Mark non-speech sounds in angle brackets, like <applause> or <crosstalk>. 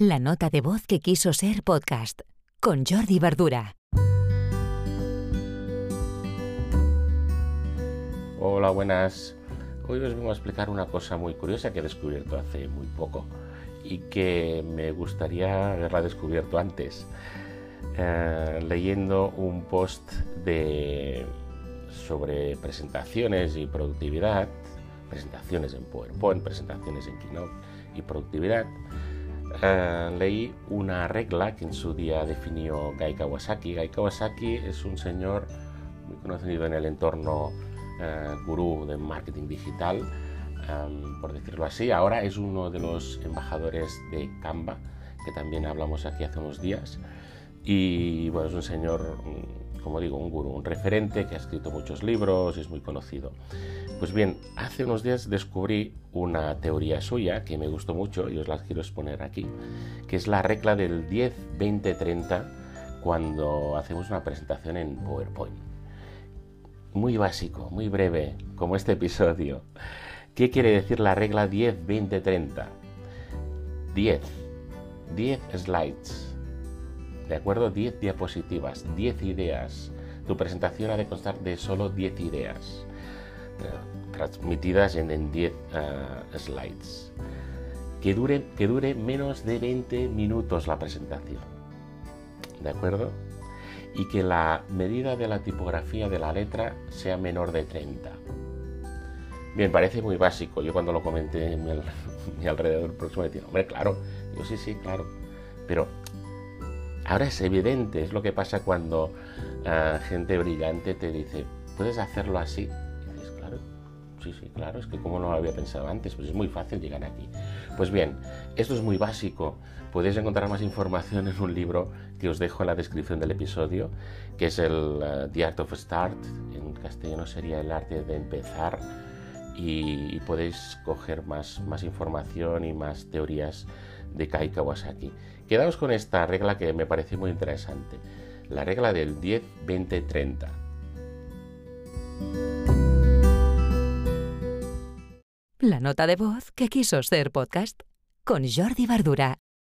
La nota de voz que quiso ser podcast con Jordi Verdura. Hola, buenas. Hoy os vengo a explicar una cosa muy curiosa que he descubierto hace muy poco y que me gustaría haberla descubierto antes. Eh, leyendo un post de sobre presentaciones y productividad, presentaciones en PowerPoint, presentaciones en Keynote y productividad, eh, leí una regla que en su día definió Gai Kawasaki. Gai Kawasaki es un señor muy conocido en el entorno eh, gurú de marketing digital, em, por decirlo así. Ahora es uno de los embajadores de Canva, que también hablamos aquí hace unos días. Y bueno, es un señor, mm, como digo, un gurú, un referente que ha escrito muchos libros y es muy conocido. Pues bien, hace unos días descubrí una teoría suya que me gustó mucho y os la quiero exponer aquí, que es la regla del 10, 20, 30 cuando hacemos una presentación en PowerPoint. Muy básico, muy breve, como este episodio. ¿Qué quiere decir la regla 10, 20, 30? 10. 10 slides. ¿De acuerdo? 10 diapositivas, 10 ideas. Tu presentación ha de constar de solo 10 ideas transmitidas en 10 eh, slides. Que dure, que dure menos de 20 minutos la presentación. ¿De acuerdo? Y que la medida de la tipografía de la letra sea menor de 30. Bien, parece muy básico. Yo cuando lo comenté en <laughs> mi, alrededor próximo decía, hombre, claro. Digo, sí, sí, claro. Pero ahora es evidente, es lo que pasa cuando eh, gente brillante te dice, puedes hacerlo así sí, sí, claro, es que como no lo había pensado antes, pues es muy fácil llegar aquí. Pues bien, esto es muy básico. Podéis encontrar más información en un libro que os dejo en la descripción del episodio, que es el uh, The Art of Start, en castellano sería el arte de empezar, y, podéis coger más, más información y más teorías de Kai Kawasaki. Quedaos con esta regla que me parece muy interesante, la regla del 10, 20, 30. La nota de voz que quiso ser podcast con Jordi Bardura.